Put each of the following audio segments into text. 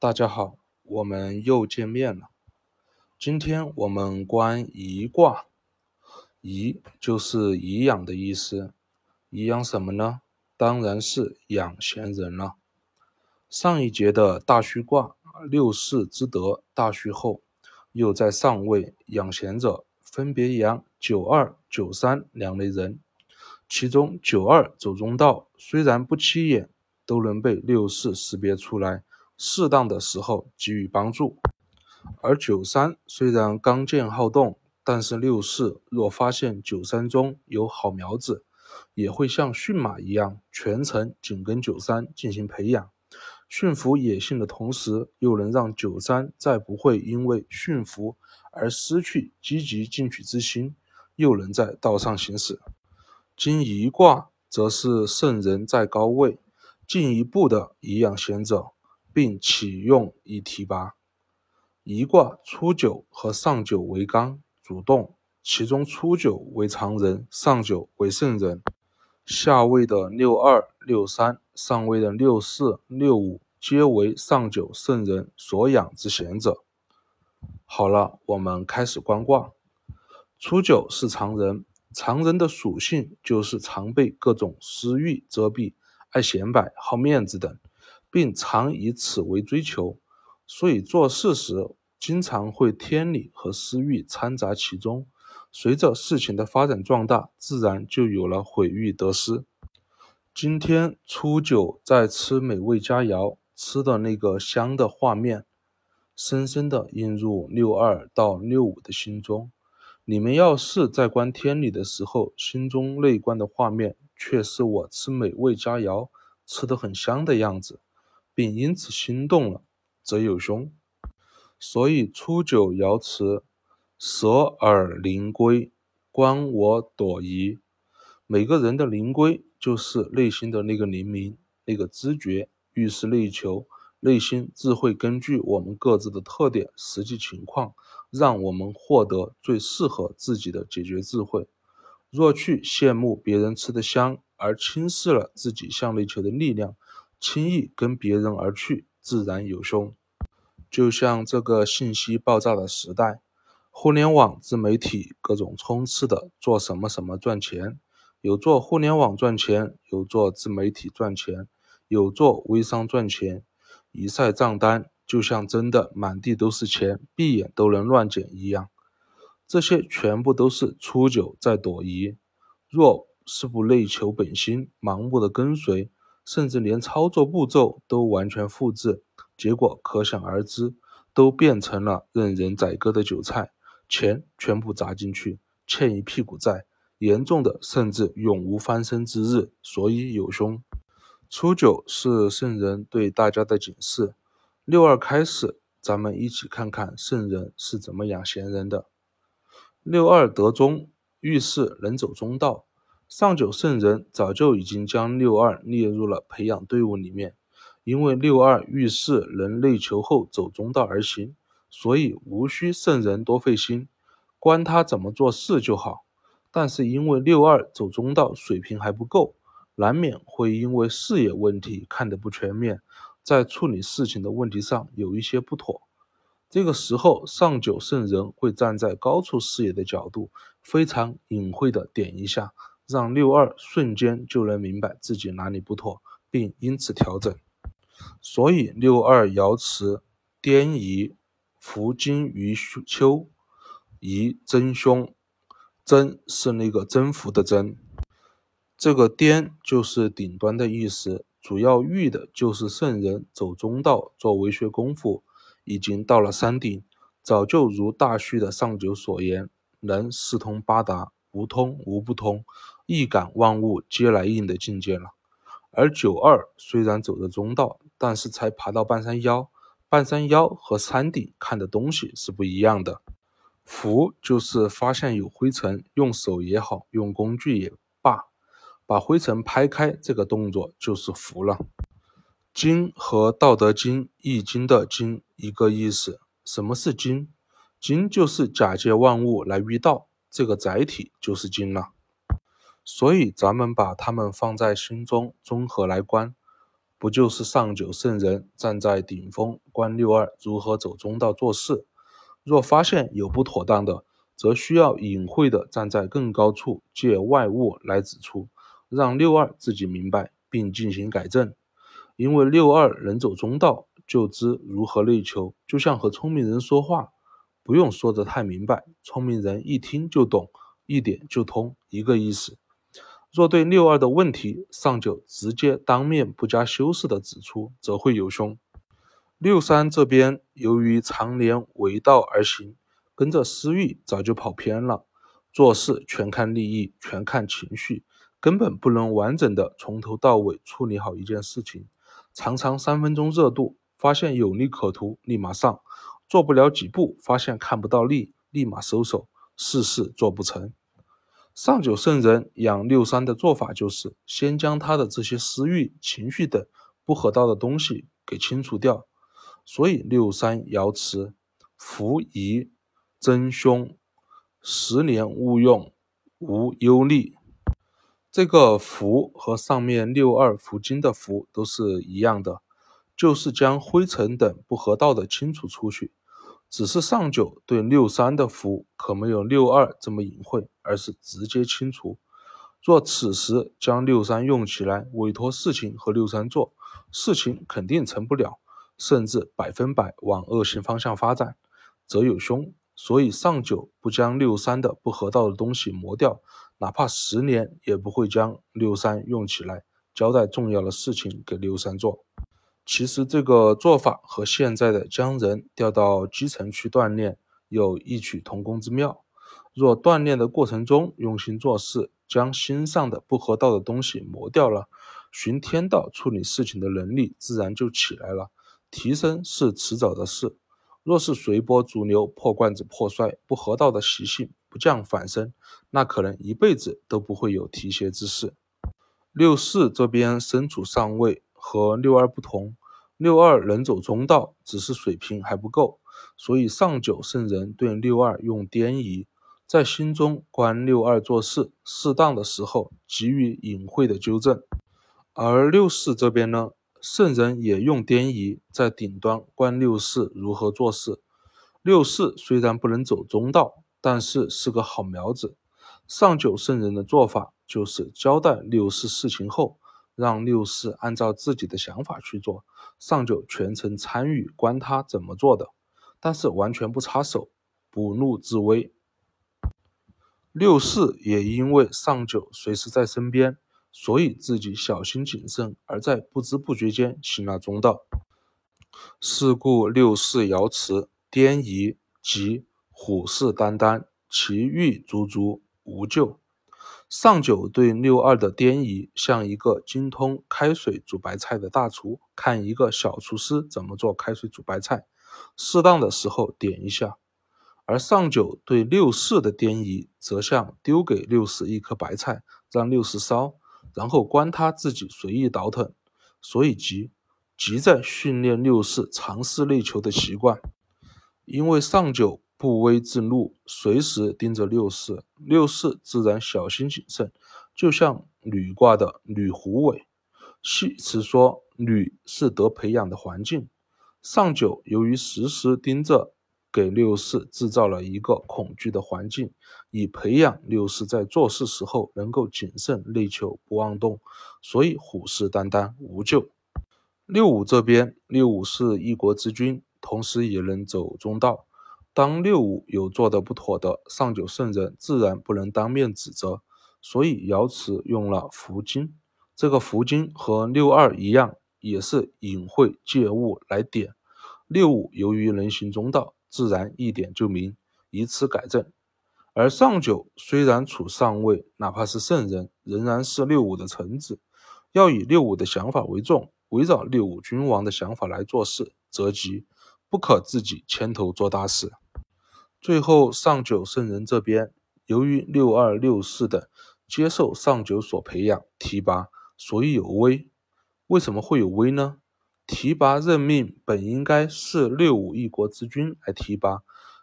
大家好，我们又见面了。今天我们观颐卦，颐就是颐养的意思。颐养什么呢？当然是养贤人了。上一节的大虚卦，六世之德大虚后，又在上位养贤者，分别养九二、九三两类人。其中九二走中道，虽然不起眼，都能被六世识别出来。适当的时候给予帮助，而九三虽然刚健好动，但是六四若发现九三中有好苗子，也会像驯马一样全程紧跟九三进行培养，驯服野性的同时，又能让九三再不会因为驯服而失去积极进取之心，又能在道上行驶。今一卦则是圣人在高位，进一步的颐养贤者。并启用以提拔。一卦初九和上九为刚，主动，其中初九为常人，上九为圣人。下位的六二、六三，上位的六四、六五，皆为上九圣人所养之贤者。好了，我们开始观卦。初九是常人，常人的属性就是常被各种私欲遮蔽，爱显摆、好面子等。并常以此为追求，所以做事时经常会天理和私欲掺杂其中。随着事情的发展壮大，自然就有了毁誉得失。今天初九在吃美味佳肴，吃的那个香的画面，深深的印入六二到六五的心中。你们要是在观天理的时候，心中内观的画面却是我吃美味佳肴，吃得很香的样子。并因此心动了，则有凶。所以初九爻辞：舍尔灵龟，观我朵颐。每个人的灵龟就是内心的那个灵明，那个知觉。遇事内求，内心自会根据我们各自的特点、实际情况，让我们获得最适合自己的解决智慧。若去羡慕别人吃的香，而轻视了自己向内求的力量。轻易跟别人而去，自然有凶。就像这个信息爆炸的时代，互联网自媒体各种充斥的，做什么什么赚钱，有做互联网赚钱，有做自媒体赚钱，有做微商赚钱，一晒账单，就像真的满地都是钱，闭眼都能乱捡一样。这些全部都是初九在躲移。若是不内求本心，盲目的跟随。甚至连操作步骤都完全复制，结果可想而知，都变成了任人宰割的韭菜，钱全部砸进去，欠一屁股债，严重的甚至永无翻身之日。所以有凶。初九是圣人对大家的警示。六二开始，咱们一起看看圣人是怎么养贤人的。六二得中，遇事能走中道。上九圣人早就已经将六二列入了培养队伍里面，因为六二遇事能内求后走中道而行，所以无需圣人多费心，观他怎么做事就好。但是因为六二走中道水平还不够，难免会因为视野问题看得不全面，在处理事情的问题上有一些不妥。这个时候，上九圣人会站在高处视野的角度，非常隐晦的点一下。让六二瞬间就能明白自己哪里不妥，并因此调整。所以六二爻辞：颠颐，伏金于丘，颐真凶。真是那个征服的征，这个颠就是顶端的意思，主要喻的就是圣人走中道做为学功夫，已经到了山顶，早就如大序的上九所言，能四通八达。无通无不通，一感万物皆来应的境界了。而九二虽然走的中道，但是才爬到半山腰，半山腰和山顶看的东西是不一样的。扶就是发现有灰尘，用手也好，用工具也罢，把灰尘拍开，这个动作就是扶了。经和道德经、易经的经一个意思。什么是经？经就是假借万物来遇道。这个载体就是经了，所以咱们把他们放在心中综合来观。不就是上九圣人站在顶峰，观六二如何走中道做事？若发现有不妥当的，则需要隐晦的站在更高处，借外物来指出，让六二自己明白，并进行改正。因为六二能走中道，就知如何内求，就像和聪明人说话，不用说得太明白，聪明人一听就懂，一点就通，一个意思。若对六二的问题，上九直接当面不加修饰的指出，则会有凶。六三这边由于常年为道而行，跟着私欲早就跑偏了，做事全看利益，全看情绪，根本不能完整的从头到尾处理好一件事情，常常三分钟热度，发现有利可图，立马上，做不了几步，发现看不到利，立马收手，事事做不成。上九圣人养六三的做法就是，先将他的这些私欲、情绪等不合道的东西给清除掉。所以六三爻辞：福宜真凶，十年勿用，无忧虑。这个福和上面六二福金的福都是一样的，就是将灰尘等不合道的清除出去。只是上九对六三的福可没有六二这么隐晦，而是直接清除。若此时将六三用起来，委托事情和六三做，事情肯定成不了，甚至百分百往恶性方向发展，则有凶。所以上九不将六三的不合道的东西磨掉，哪怕十年也不会将六三用起来，交代重要的事情给六三做。其实这个做法和现在的将人调到基层去锻炼有异曲同工之妙。若锻炼的过程中用心做事，将心上的不合道的东西磨掉了，循天道处理事情的能力自然就起来了。提升是迟早的事。若是随波逐流、破罐子破摔，不合道的习性不降反升，那可能一辈子都不会有提携之事。六四这边身处上位。和六二不同，六二能走中道，只是水平还不够，所以上九圣人对六二用颠夷，在心中观六二做事，适当的时候给予隐晦的纠正。而六四这边呢，圣人也用颠夷，在顶端观六四如何做事。六四虽然不能走中道，但是是个好苗子。上九圣人的做法就是交代六四事情后。让六四按照自己的想法去做，上九全程参与，观他怎么做的，但是完全不插手，不怒自威。六四也因为上九随时在身边，所以自己小心谨慎，而在不知不觉间行了中道。是故六四爻辞：颠夷即虎视眈眈，其欲足足，无咎。上九对六二的颠移，像一个精通开水煮白菜的大厨看一个小厨师怎么做开水煮白菜，适当的时候点一下；而上九对六四的颠移，则像丢给六四一颗白菜，让六四烧，然后关他自己随意倒腾。所以急急在训练六四尝试内求的习惯，因为上九。不威自怒，随时盯着六四，六四自然小心谨慎，就像履卦的履虎尾。系辞说履是得培养的环境，上九由于时时盯着，给六四制造了一个恐惧的环境，以培养六四在做事时候能够谨慎内求，不妄动，所以虎视眈眈，无咎。六五这边，六五是一国之君，同时也能走中道。当六五有做的不妥的，上九圣人自然不能当面指责，所以爻辞用了福金。这个福金和六二一样，也是隐晦借物来点。六五由于能行中道，自然一点就明，以此改正。而上九虽然处上位，哪怕是圣人，仍然是六五的臣子，要以六五的想法为重，围绕六五君王的想法来做事，则吉，不可自己牵头做大事。最后，上九圣人这边，由于六二六四等接受上九所培养提拔，所以有威。为什么会有威呢？提拔任命本应该是六五一国之君来提拔，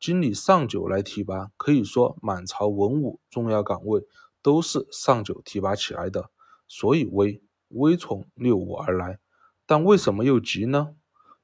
经理上九来提拔，可以说满朝文武重要岗位都是上九提拔起来的，所以威威从六五而来。但为什么又急呢？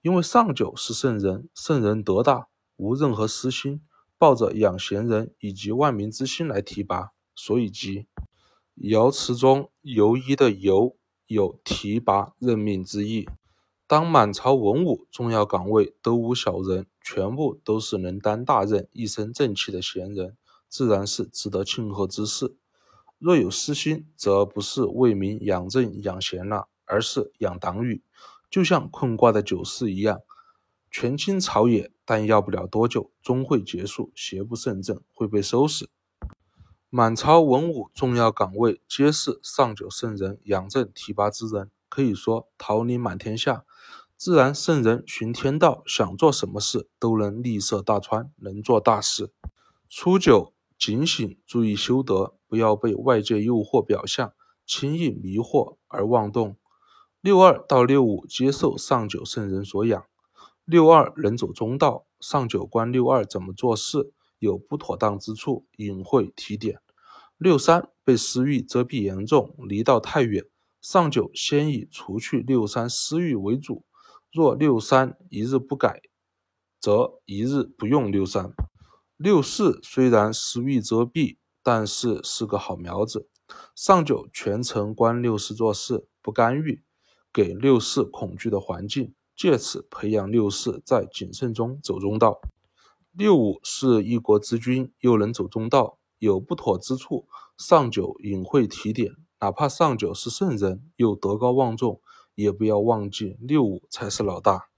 因为上九是圣人，圣人德大，无任何私心，抱着养贤人以及万民之心来提拔，所以急。爻辞中“游一”的“游”有提拔任命之意。当满朝文武重要岗位都无小人，全部都是能担大任、一身正气的贤人，自然是值得庆贺之事。若有私心，则不是为民养正养贤了，而是养党羽。就像困卦的九四一样，权倾朝野，但要不了多久，终会结束，邪不胜正，会被收拾。满朝文武重要岗位皆是上九圣人养正提拔之人，可以说桃李满天下。自然圣人循天道，想做什么事都能立涉大川，能做大事。初九。警醒，注意修德，不要被外界诱惑表象轻易迷惑而妄动。六二到六五接受上九圣人所养，六二能走中道，上九观六二怎么做事，有不妥当之处，隐晦提点。六三被私欲遮蔽严重，离道太远，上九先以除去六三私欲为主。若六三一日不改，则一日不用六三。六四虽然私欲遮蔽，但是是个好苗子。上九全程观六四做事，不干预，给六四恐惧的环境，借此培养六四在谨慎中走中道。六五是一国之君，又能走中道，有不妥之处，上九隐晦提点。哪怕上九是圣人，又德高望重，也不要忘记六五才是老大。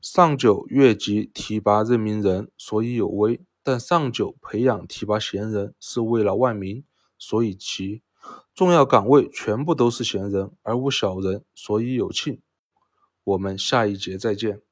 上九越级提拔任命人，所以有威；但上九培养提拔贤人，是为了万民，所以奇。重要岗位全部都是贤人，而无小人，所以有庆。我们下一节再见。